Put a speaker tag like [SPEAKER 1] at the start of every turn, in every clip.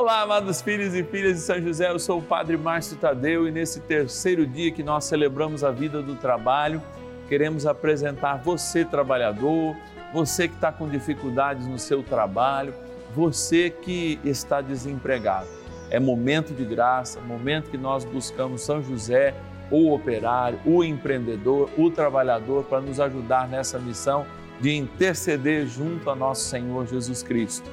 [SPEAKER 1] Olá, amados filhos e filhas de São José, eu sou o Padre Márcio Tadeu e nesse terceiro dia que nós celebramos a vida do trabalho, queremos apresentar você, trabalhador, você que está com dificuldades no seu trabalho, você que está desempregado. É momento de graça, momento que nós buscamos São José, o operário, o empreendedor, o trabalhador, para nos ajudar nessa missão de interceder junto a nosso Senhor Jesus Cristo.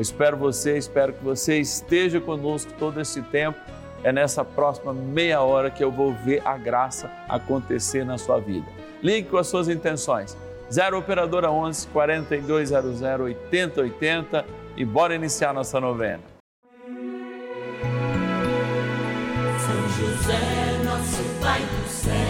[SPEAKER 1] Eu espero você, espero que você esteja conosco todo esse tempo. É nessa próxima meia hora que eu vou ver a graça acontecer na sua vida. Ligue com as suas intenções. 0 Operadora 11 4200 8080 e bora iniciar nossa novena.
[SPEAKER 2] São José, nosso Pai do céu,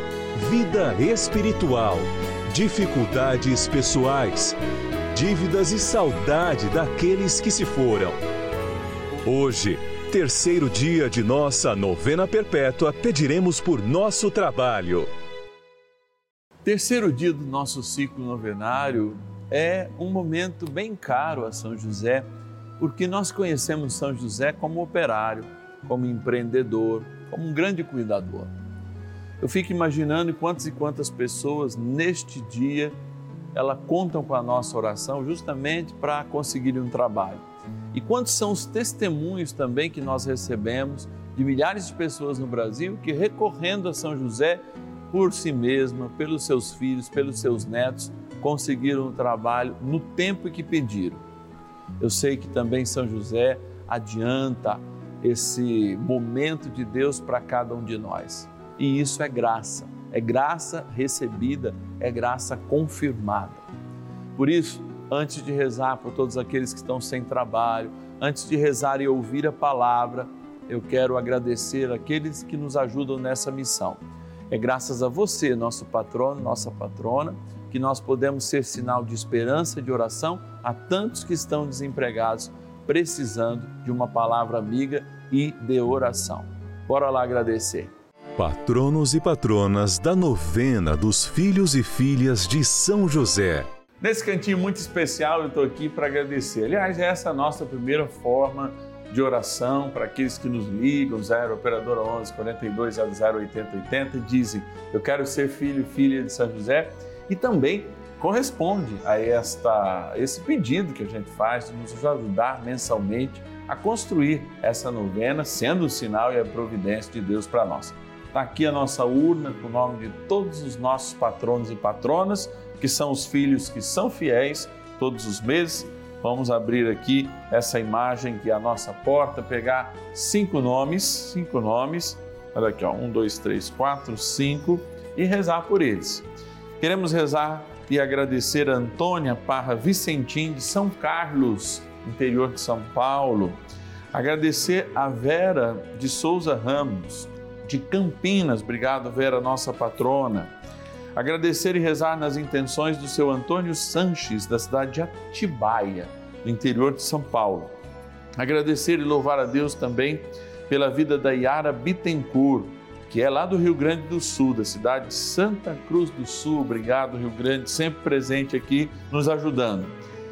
[SPEAKER 3] vida espiritual, dificuldades pessoais, dívidas e saudade daqueles que se foram. Hoje, terceiro dia de nossa novena perpétua, pediremos por nosso trabalho.
[SPEAKER 1] Terceiro dia do nosso ciclo novenário é um momento bem caro a São José, porque nós conhecemos São José como operário, como empreendedor, como um grande cuidador. Eu fico imaginando quantas e quantas pessoas neste dia ela contam com a nossa oração justamente para conseguir um trabalho. E quantos são os testemunhos também que nós recebemos de milhares de pessoas no Brasil que recorrendo a São José por si mesma, pelos seus filhos, pelos seus netos, conseguiram um trabalho no tempo que pediram. Eu sei que também São José adianta esse momento de Deus para cada um de nós. E isso é graça, é graça recebida, é graça confirmada. Por isso, antes de rezar por todos aqueles que estão sem trabalho, antes de rezar e ouvir a palavra, eu quero agradecer aqueles que nos ajudam nessa missão. É graças a você, nosso patrono, nossa patrona, que nós podemos ser sinal de esperança e de oração a tantos que estão desempregados, precisando de uma palavra amiga e de oração. Bora lá agradecer.
[SPEAKER 3] Patronos e patronas da novena dos filhos e filhas de São José.
[SPEAKER 1] Nesse cantinho muito especial, eu estou aqui para agradecer. Aliás, essa é a nossa primeira forma de oração para aqueles que nos ligam, 0 Operadora 11 42 00 80 80, dizem: Eu quero ser filho e filha de São José. E também corresponde a esta, esse pedido que a gente faz de nos ajudar mensalmente a construir essa novena, sendo o sinal e a providência de Deus para nós. Está aqui a nossa urna com o nome de todos os nossos patronos e patronas, que são os filhos que são fiéis todos os meses. Vamos abrir aqui essa imagem que é a nossa porta, pegar cinco nomes, cinco nomes, olha aqui, ó, um, dois, três, quatro, cinco, e rezar por eles. Queremos rezar e agradecer a Antônia Parra Vicentim de São Carlos, interior de São Paulo. Agradecer a Vera de Souza Ramos, de Campinas. Obrigado, Vera, nossa patrona. Agradecer e rezar nas intenções do seu Antônio Sanches, da cidade de Atibaia, no interior de São Paulo. Agradecer e louvar a Deus também pela vida da Yara Bittencourt, que é lá do Rio Grande do Sul, da cidade de Santa Cruz do Sul. Obrigado, Rio Grande, sempre presente aqui, nos ajudando.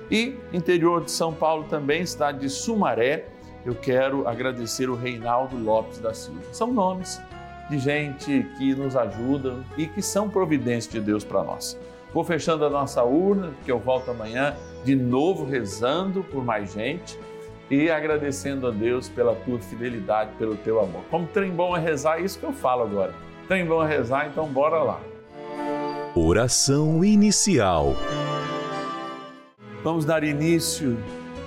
[SPEAKER 1] E interior de São Paulo também, cidade de Sumaré, eu quero agradecer o Reinaldo Lopes da Silva. São nomes de gente que nos ajudam e que são providência de Deus para nós. Vou fechando a nossa urna, que eu volto amanhã de novo rezando por mais gente e agradecendo a Deus pela tua fidelidade, pelo teu amor. Como trem bom é rezar, é isso que eu falo agora. Trem bom é rezar, então bora lá.
[SPEAKER 3] Oração inicial.
[SPEAKER 1] Vamos dar início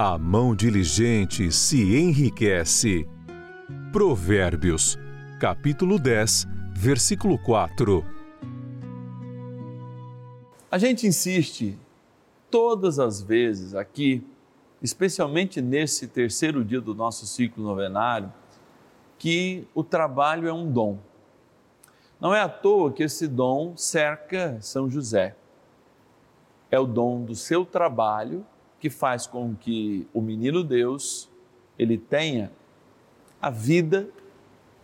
[SPEAKER 3] a mão diligente se enriquece. Provérbios, capítulo 10, versículo 4.
[SPEAKER 1] A gente insiste todas as vezes aqui, especialmente nesse terceiro dia do nosso ciclo novenário, que o trabalho é um dom. Não é à toa que esse dom cerca São José. É o dom do seu trabalho que faz com que o menino Deus ele tenha a vida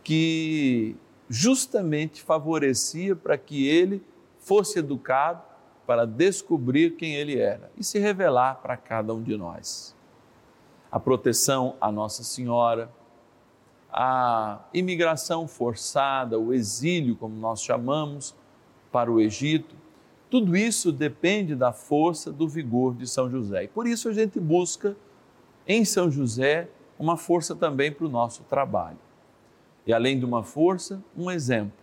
[SPEAKER 1] que justamente favorecia para que ele fosse educado para descobrir quem ele era e se revelar para cada um de nós. A proteção à Nossa Senhora, a imigração forçada, o exílio, como nós chamamos, para o Egito, tudo isso depende da força, do vigor de São José. E por isso a gente busca em São José uma força também para o nosso trabalho. E além de uma força, um exemplo.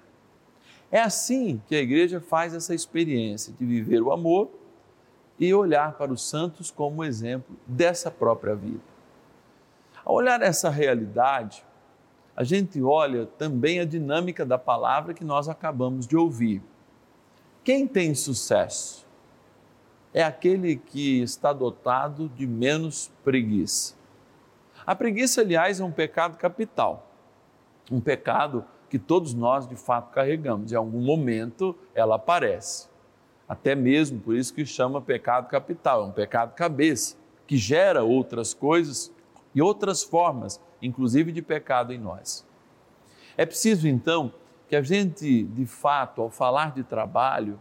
[SPEAKER 1] É assim que a igreja faz essa experiência de viver o amor e olhar para os santos como exemplo dessa própria vida. Ao olhar essa realidade, a gente olha também a dinâmica da palavra que nós acabamos de ouvir. Quem tem sucesso é aquele que está dotado de menos preguiça. A preguiça, aliás, é um pecado capital, um pecado que todos nós de fato carregamos. Em algum momento ela aparece. Até mesmo por isso que chama pecado capital, é um pecado cabeça, que gera outras coisas e outras formas, inclusive de pecado em nós. É preciso então que a gente, de fato, ao falar de trabalho,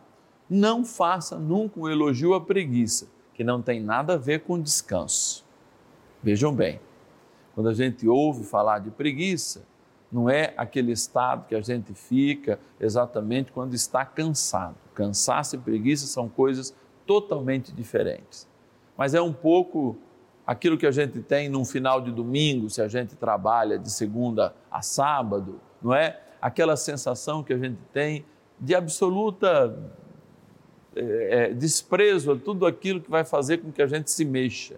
[SPEAKER 1] não faça nunca um elogio à preguiça, que não tem nada a ver com descanso. Vejam bem, quando a gente ouve falar de preguiça, não é aquele estado que a gente fica exatamente quando está cansado. Cansaço e preguiça são coisas totalmente diferentes. Mas é um pouco aquilo que a gente tem num final de domingo, se a gente trabalha de segunda a sábado, não é? Aquela sensação que a gente tem de absoluta é, desprezo a tudo aquilo que vai fazer com que a gente se mexa.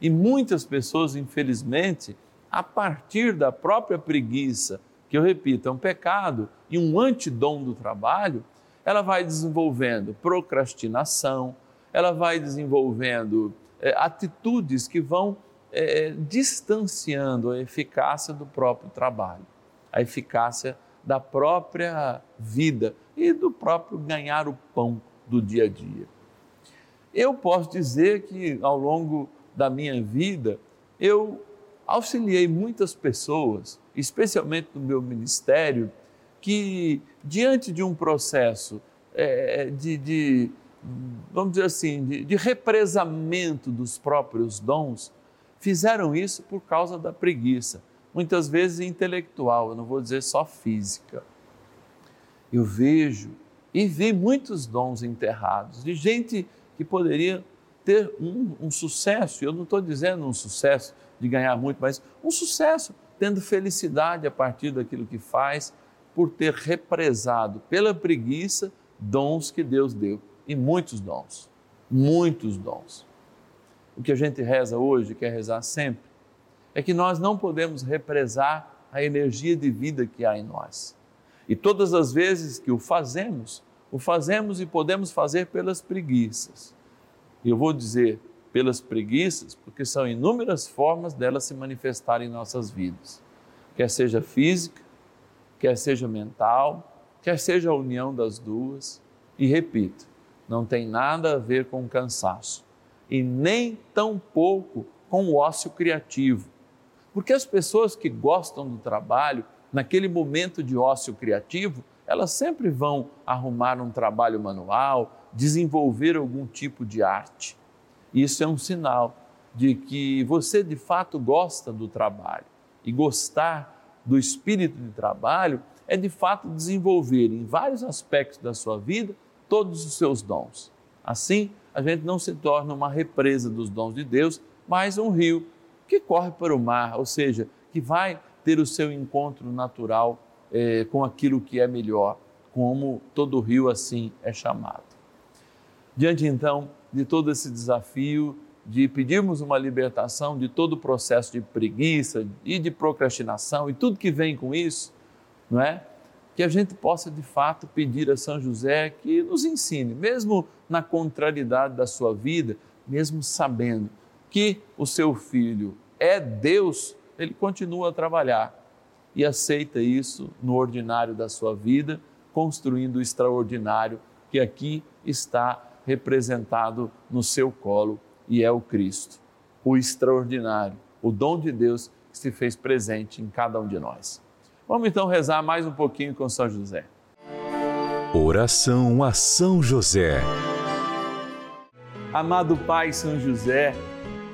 [SPEAKER 1] E muitas pessoas, infelizmente, a partir da própria preguiça, que eu repito, é um pecado e um antidom do trabalho, ela vai desenvolvendo procrastinação, ela vai desenvolvendo é, atitudes que vão é, distanciando a eficácia do próprio trabalho, a eficácia da própria vida e do próprio ganhar o pão do dia a dia. Eu posso dizer que ao longo da minha vida, eu auxiliei muitas pessoas, especialmente no meu ministério, que diante de um processo é, de, de, vamos dizer assim, de, de represamento dos próprios dons, fizeram isso por causa da preguiça, muitas vezes intelectual, eu não vou dizer só física. Eu vejo e vi muitos dons enterrados, de gente que poderia ter um, um sucesso, eu não estou dizendo um sucesso de ganhar muito, mas um sucesso, tendo felicidade a partir daquilo que faz, por ter represado pela preguiça dons que Deus deu, e muitos dons, muitos dons. O que a gente reza hoje, quer rezar sempre, é que nós não podemos represar a energia de vida que há em nós. E todas as vezes que o fazemos, o fazemos e podemos fazer pelas preguiças. E eu vou dizer pelas preguiças, porque são inúmeras formas delas se manifestarem em nossas vidas. Quer seja física, quer seja mental, quer seja a união das duas. E repito, não tem nada a ver com cansaço e nem tão pouco com o ócio criativo. Porque as pessoas que gostam do trabalho, naquele momento de ócio criativo, elas sempre vão arrumar um trabalho manual, desenvolver algum tipo de arte. Isso é um sinal de que você de fato gosta do trabalho. E gostar do espírito de trabalho é de fato desenvolver em vários aspectos da sua vida todos os seus dons. Assim, a gente não se torna uma represa dos dons de Deus, mas um rio que corre para o mar, ou seja, que vai ter o seu encontro natural é, com aquilo que é melhor, como todo rio assim é chamado. Diante então de todo esse desafio de pedirmos uma libertação de todo o processo de preguiça e de procrastinação e tudo que vem com isso, não é? Que a gente possa de fato pedir a São José que nos ensine, mesmo na contrariedade da sua vida, mesmo sabendo que o seu filho é Deus, ele continua a trabalhar e aceita isso no ordinário da sua vida, construindo o extraordinário que aqui está representado no seu colo e é o Cristo, o extraordinário, o dom de Deus que se fez presente em cada um de nós. Vamos então rezar mais um pouquinho com São José.
[SPEAKER 3] Oração a São José.
[SPEAKER 1] Amado Pai São José,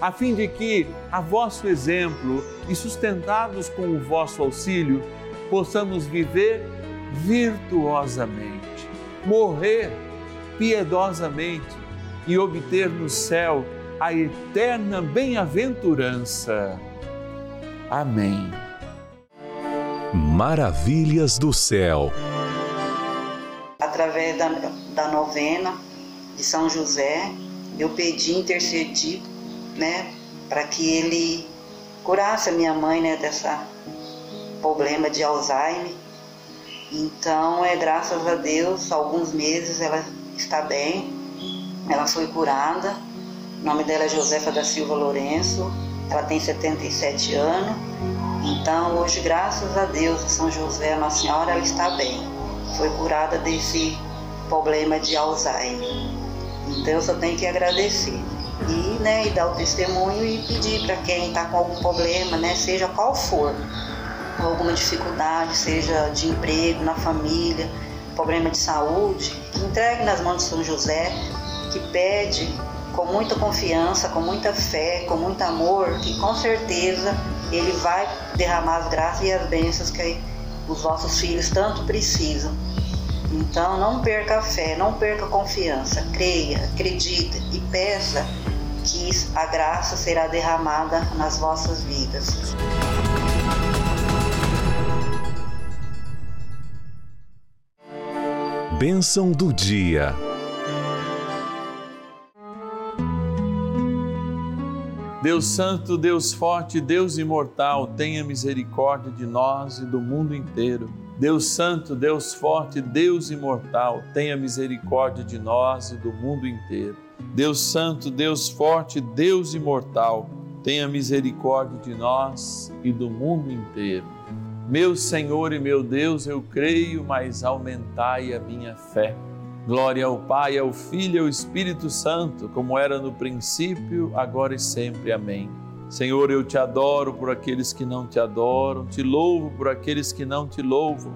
[SPEAKER 1] a fim de que, a vosso exemplo e sustentados com o vosso auxílio, possamos viver virtuosamente, morrer piedosamente e obter no céu a eterna bem-aventurança. Amém.
[SPEAKER 3] Maravilhas do céu.
[SPEAKER 4] Através da, da novena de São José, eu pedi, intercedi, né, para que ele curasse a minha mãe, né, dessa problema de Alzheimer. Então, é graças a Deus, alguns meses ela está bem, ela foi curada. O nome dela é Josefa da Silva Lourenço, ela tem 77 anos. Então, hoje, graças a Deus, São José, a Nossa Senhora, ela está bem. Foi curada desse problema de Alzheimer. Então, eu só tenho que agradecer. E, né, e dar o testemunho e pedir para quem está com algum problema, né, seja qual for, alguma dificuldade, seja de emprego, na família, problema de saúde, que entregue nas mãos de São José, que pede com muita confiança, com muita fé, com muito amor, que com certeza ele vai derramar as graças e as bênçãos que os vossos filhos tanto precisam. Então não perca a fé, não perca a confiança, creia, acredita e peça que a graça será derramada nas vossas vidas.
[SPEAKER 3] Bênção do dia.
[SPEAKER 1] Deus Santo, Deus Forte, Deus Imortal, tenha misericórdia de nós e do mundo inteiro. Deus Santo, Deus Forte, Deus Imortal, tenha misericórdia de nós e do mundo inteiro. Deus Santo, Deus Forte, Deus Imortal, tenha misericórdia de nós e do mundo inteiro. Meu Senhor e meu Deus, eu creio, mas aumentai a minha fé. Glória ao Pai, ao Filho e ao Espírito Santo, como era no princípio, agora e sempre. Amém. Senhor, eu te adoro por aqueles que não te adoram, te louvo por aqueles que não te louvam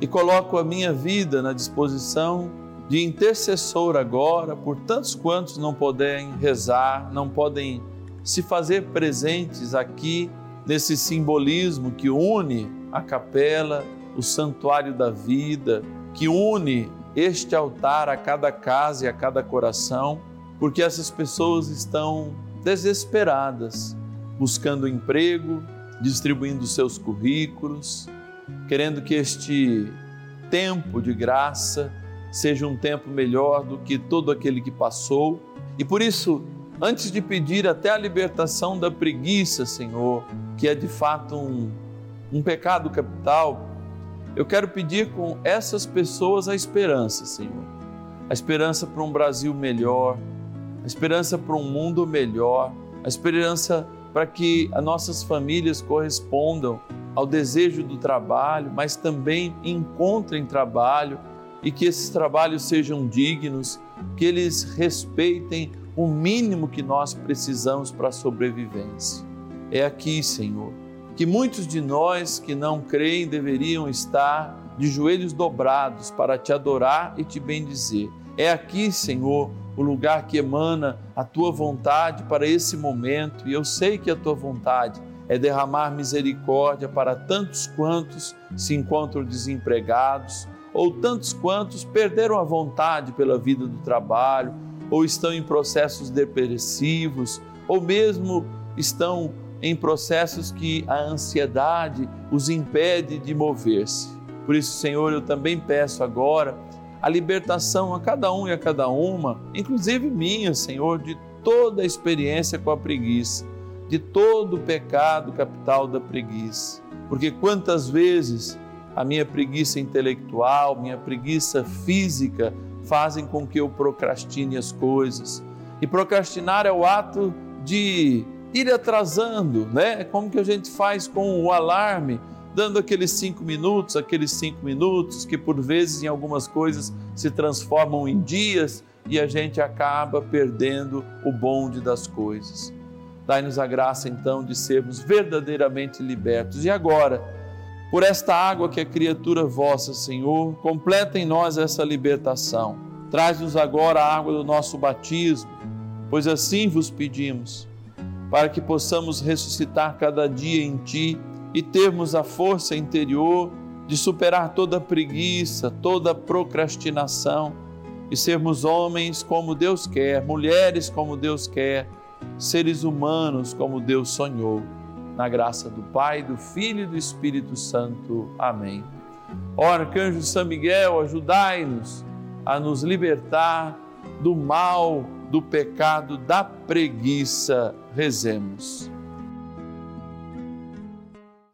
[SPEAKER 1] e coloco a minha vida na disposição de intercessor agora por tantos quantos não podem rezar, não podem se fazer presentes aqui nesse simbolismo que une a capela, o santuário da vida, que une este altar a cada casa e a cada coração, porque essas pessoas estão desesperadas, buscando emprego, distribuindo seus currículos, querendo que este tempo de graça seja um tempo melhor do que todo aquele que passou. E por isso, antes de pedir até a libertação da preguiça, Senhor, que é de fato um um pecado capital, eu quero pedir com essas pessoas a esperança, Senhor. A esperança para um Brasil melhor, a esperança para um mundo melhor, a esperança para que as nossas famílias correspondam ao desejo do trabalho, mas também encontrem trabalho e que esses trabalhos sejam dignos, que eles respeitem o mínimo que nós precisamos para a sobrevivência. É aqui, Senhor que muitos de nós que não creem deveriam estar de joelhos dobrados para te adorar e te bendizer. É aqui, Senhor, o lugar que emana a tua vontade para esse momento, e eu sei que a tua vontade é derramar misericórdia para tantos quantos se encontram desempregados, ou tantos quantos perderam a vontade pela vida do trabalho, ou estão em processos depressivos, ou mesmo estão em processos que a ansiedade os impede de mover-se. Por isso, Senhor, eu também peço agora a libertação a cada um e a cada uma, inclusive minha, Senhor, de toda a experiência com a preguiça, de todo o pecado capital da preguiça. Porque quantas vezes a minha preguiça intelectual, minha preguiça física fazem com que eu procrastine as coisas. E procrastinar é o ato de ir atrasando, né? Como que a gente faz com o alarme, dando aqueles cinco minutos, aqueles cinco minutos que por vezes em algumas coisas se transformam em dias e a gente acaba perdendo o bonde das coisas. Dai-nos a graça então de sermos verdadeiramente libertos. E agora, Por esta água que é criatura vossa, Senhor, completa em nós essa libertação. Traz-nos agora a água do nosso batismo, pois assim vos pedimos, para que possamos ressuscitar cada dia em Ti e termos a força interior de superar toda preguiça, toda procrastinação e sermos homens como Deus quer, mulheres como Deus quer, seres humanos como Deus sonhou. Na graça do Pai, do Filho e do Espírito Santo. Amém. Ó Arcanjo São Miguel, ajudai-nos a nos libertar do mal, do pecado, da preguiça. Rezemos.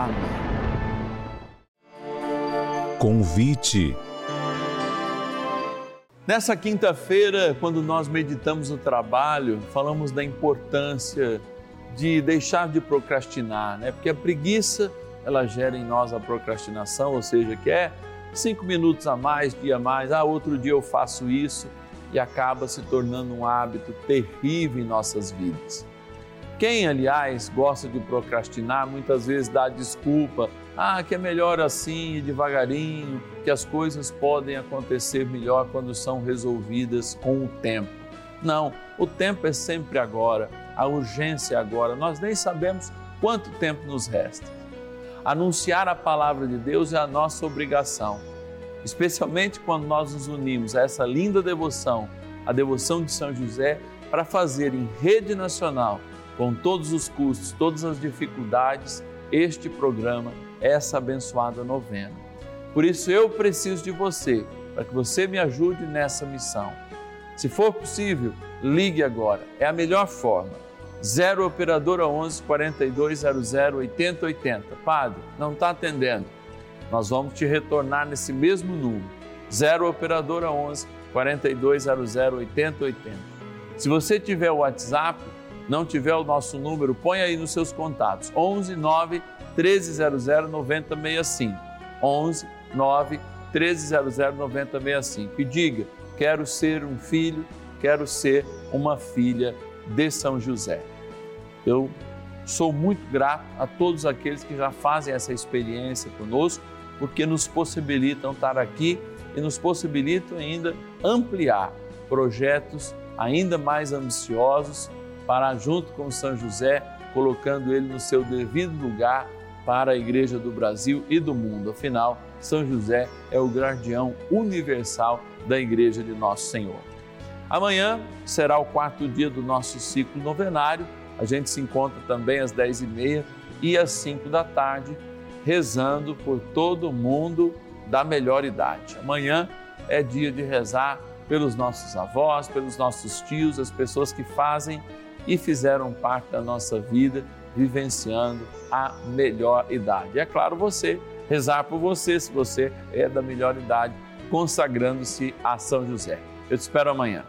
[SPEAKER 1] Amém.
[SPEAKER 3] Convite.
[SPEAKER 1] Nessa quinta-feira, quando nós meditamos o trabalho, falamos da importância de deixar de procrastinar, né? Porque a preguiça, ela gera em nós a procrastinação, ou seja, que é cinco minutos a mais, dia a mais, ah, outro dia eu faço isso e acaba se tornando um hábito terrível em nossas vidas. Quem, aliás, gosta de procrastinar, muitas vezes dá desculpa, ah, que é melhor assim, devagarinho, que as coisas podem acontecer melhor quando são resolvidas com o tempo. Não, o tempo é sempre agora, a urgência é agora, nós nem sabemos quanto tempo nos resta. Anunciar a palavra de Deus é a nossa obrigação, especialmente quando nós nos unimos a essa linda devoção, a devoção de São José, para fazer em rede nacional, com todos os custos, todas as dificuldades, este programa, essa abençoada novena. Por isso eu preciso de você, para que você me ajude nessa missão. Se for possível, ligue agora, é a melhor forma 0 Operadora 11 4200 8080. Padre, não está atendendo. Nós vamos te retornar nesse mesmo número. 0 Operadora 11 4200 8080. Se você tiver o WhatsApp, não tiver o nosso número, põe aí nos seus contatos. 11 9 1300 9065. 11 9 1300 9065. E diga: quero ser um filho, quero ser uma filha de São José. Eu sou muito grato a todos aqueles que já fazem essa experiência conosco, porque nos possibilitam estar aqui e nos possibilitam ainda ampliar projetos ainda mais ambiciosos para, junto com São José, colocando ele no seu devido lugar para a Igreja do Brasil e do mundo. Afinal, São José é o guardião universal da Igreja de Nosso Senhor. Amanhã será o quarto dia do nosso ciclo novenário a gente se encontra também às 10h30 e às 5 da tarde, rezando por todo mundo da melhor idade. Amanhã é dia de rezar pelos nossos avós, pelos nossos tios, as pessoas que fazem e fizeram parte da nossa vida, vivenciando a melhor idade. E é claro, você, rezar por você, se você é da melhor idade, consagrando-se a São José. Eu te espero amanhã.